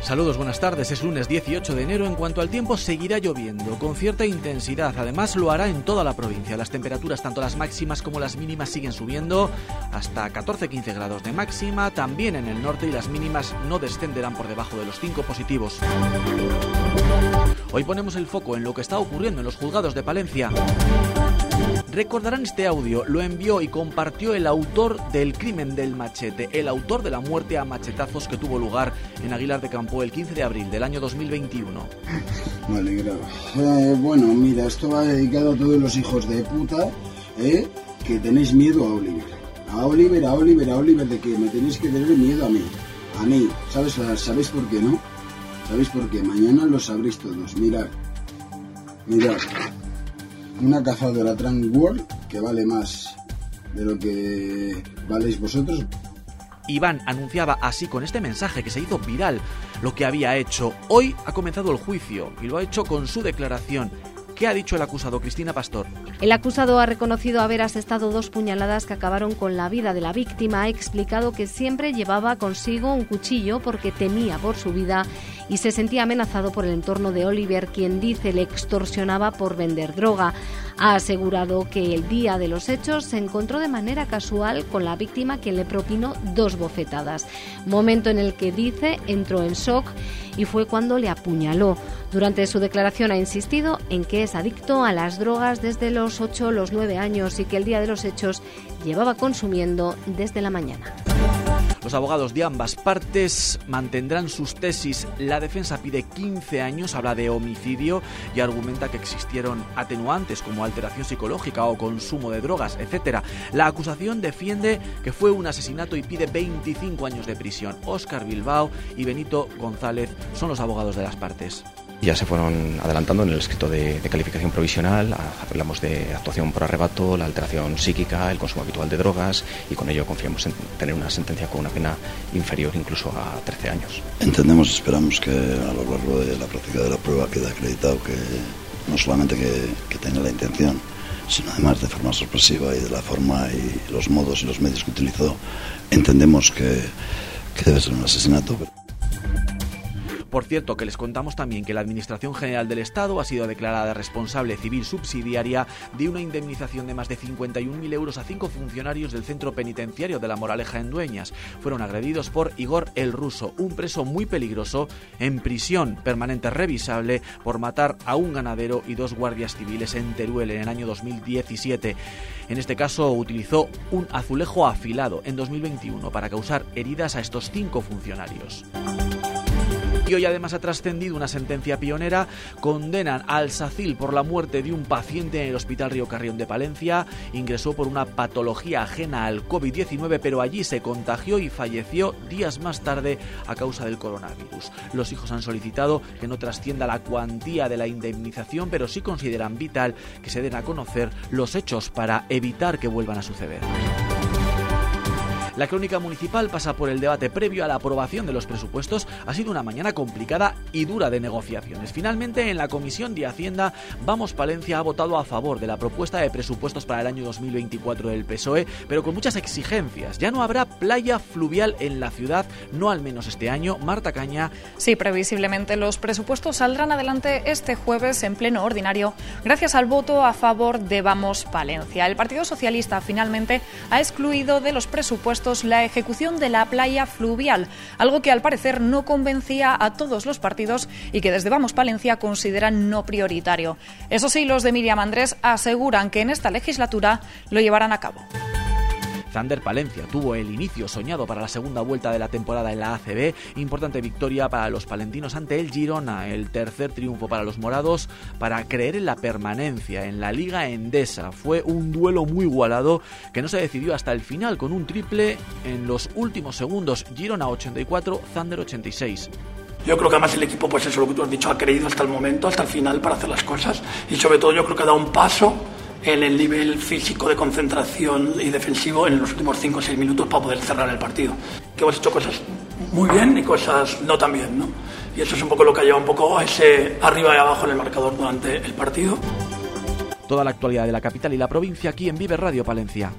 Saludos, buenas tardes. Es lunes 18 de enero. En cuanto al tiempo, seguirá lloviendo con cierta intensidad. Además, lo hará en toda la provincia. Las temperaturas, tanto las máximas como las mínimas, siguen subiendo hasta 14-15 grados de máxima. También en el norte y las mínimas no descenderán por debajo de los 5 positivos. Hoy ponemos el foco en lo que está ocurriendo en los juzgados de Palencia. Recordarán este audio, lo envió y compartió el autor del crimen del machete, el autor de la muerte a machetazos que tuvo lugar en Aguilar de Campo el 15 de abril del año 2021. Vale, graba. Eh, bueno, mira, esto va dedicado a todos los hijos de puta eh, que tenéis miedo a Oliver. A Oliver, a Oliver, a Oliver, de que me tenéis que tener miedo a mí. A mí. ¿Sabes, ¿Sabéis por qué no? ¿Sabéis por qué? Mañana lo sabréis todos. Mirad. Mirad una cazadora Trans World que vale más de lo que valéis vosotros. Iván anunciaba así con este mensaje que se hizo viral lo que había hecho. Hoy ha comenzado el juicio y lo ha hecho con su declaración. ¿Qué ha dicho el acusado, Cristina Pastor? El acusado ha reconocido haber asestado dos puñaladas que acabaron con la vida de la víctima. Ha explicado que siempre llevaba consigo un cuchillo porque temía por su vida y se sentía amenazado por el entorno de Oliver, quien dice le extorsionaba por vender droga. Ha asegurado que el día de los hechos se encontró de manera casual con la víctima quien le propinó dos bofetadas, momento en el que dice entró en shock y fue cuando le apuñaló. Durante su declaración ha insistido en que es adicto a las drogas desde los 8 o los 9 años y que el día de los hechos llevaba consumiendo desde la mañana. Los abogados de ambas partes mantendrán sus tesis. La defensa pide 15 años, habla de homicidio y argumenta que existieron atenuantes como alteración psicológica o consumo de drogas, etc. La acusación defiende que fue un asesinato y pide 25 años de prisión. Óscar Bilbao y Benito González son los abogados de las partes ya se fueron adelantando en el escrito de, calificación provisional. Hablamos de actuación por arrebato, la alteración psíquica, el consumo habitual de drogas y con ello confiamos en tener una sentencia con una pena inferior incluso a 13 años. Entendemos y esperamos que a lo largo de la práctica de la prueba quede acreditado que no solamente que, que tenga la intención, sino además de forma sorpresiva y de la forma y los modos y los medios que utilizó, entendemos que debe ser un asesinato. Por cierto, que les contamos también que la Administración General del Estado ha sido declarada responsable civil subsidiaria de una indemnización de más de 51.000 euros a cinco funcionarios del centro penitenciario de La Moraleja en Dueñas. Fueron agredidos por Igor el Ruso, un preso muy peligroso, en prisión permanente revisable por matar a un ganadero y dos guardias civiles en Teruel en el año 2017. En este caso utilizó un azulejo afilado en 2021 para causar heridas a estos cinco funcionarios. Y hoy además ha trascendido una sentencia pionera. Condenan al SACIL por la muerte de un paciente en el Hospital Río Carrión de Palencia. Ingresó por una patología ajena al COVID-19, pero allí se contagió y falleció días más tarde a causa del coronavirus. Los hijos han solicitado que no trascienda la cuantía de la indemnización, pero sí consideran vital que se den a conocer los hechos para evitar que vuelvan a suceder. La crónica municipal pasa por el debate previo a la aprobación de los presupuestos. Ha sido una mañana complicada y dura de negociaciones. Finalmente, en la Comisión de Hacienda, Vamos Palencia ha votado a favor de la propuesta de presupuestos para el año 2024 del PSOE, pero con muchas exigencias. Ya no habrá playa fluvial en la ciudad, no al menos este año. Marta Caña. Sí, previsiblemente los presupuestos saldrán adelante este jueves en pleno ordinario, gracias al voto a favor de Vamos Palencia. El Partido Socialista finalmente ha excluido de los presupuestos la ejecución de la playa fluvial, algo que al parecer no convencía a todos los partidos y que desde Vamos Palencia consideran no prioritario. Eso sí, los de Miriam Andrés aseguran que en esta legislatura lo llevarán a cabo. Zander Palencia tuvo el inicio soñado para la segunda vuelta de la temporada en la ACB. Importante victoria para los palentinos ante el Girona, el tercer triunfo para los morados para creer en la permanencia en la Liga Endesa. Fue un duelo muy igualado que no se decidió hasta el final con un triple en los últimos segundos. Girona 84, Zander 86. Yo creo que además el equipo, pues eso lo que tú has dicho, ha creído hasta el momento, hasta el final para hacer las cosas y sobre todo yo creo que ha dado un paso en el nivel físico de concentración y defensivo en los últimos 5 o 6 minutos para poder cerrar el partido. Que hemos hecho cosas muy bien y cosas no tan bien, ¿no? Y eso es un poco lo que ha llevado un poco a ese arriba y abajo en el marcador durante el partido. Toda la actualidad de la capital y la provincia aquí en Vive Radio Palencia.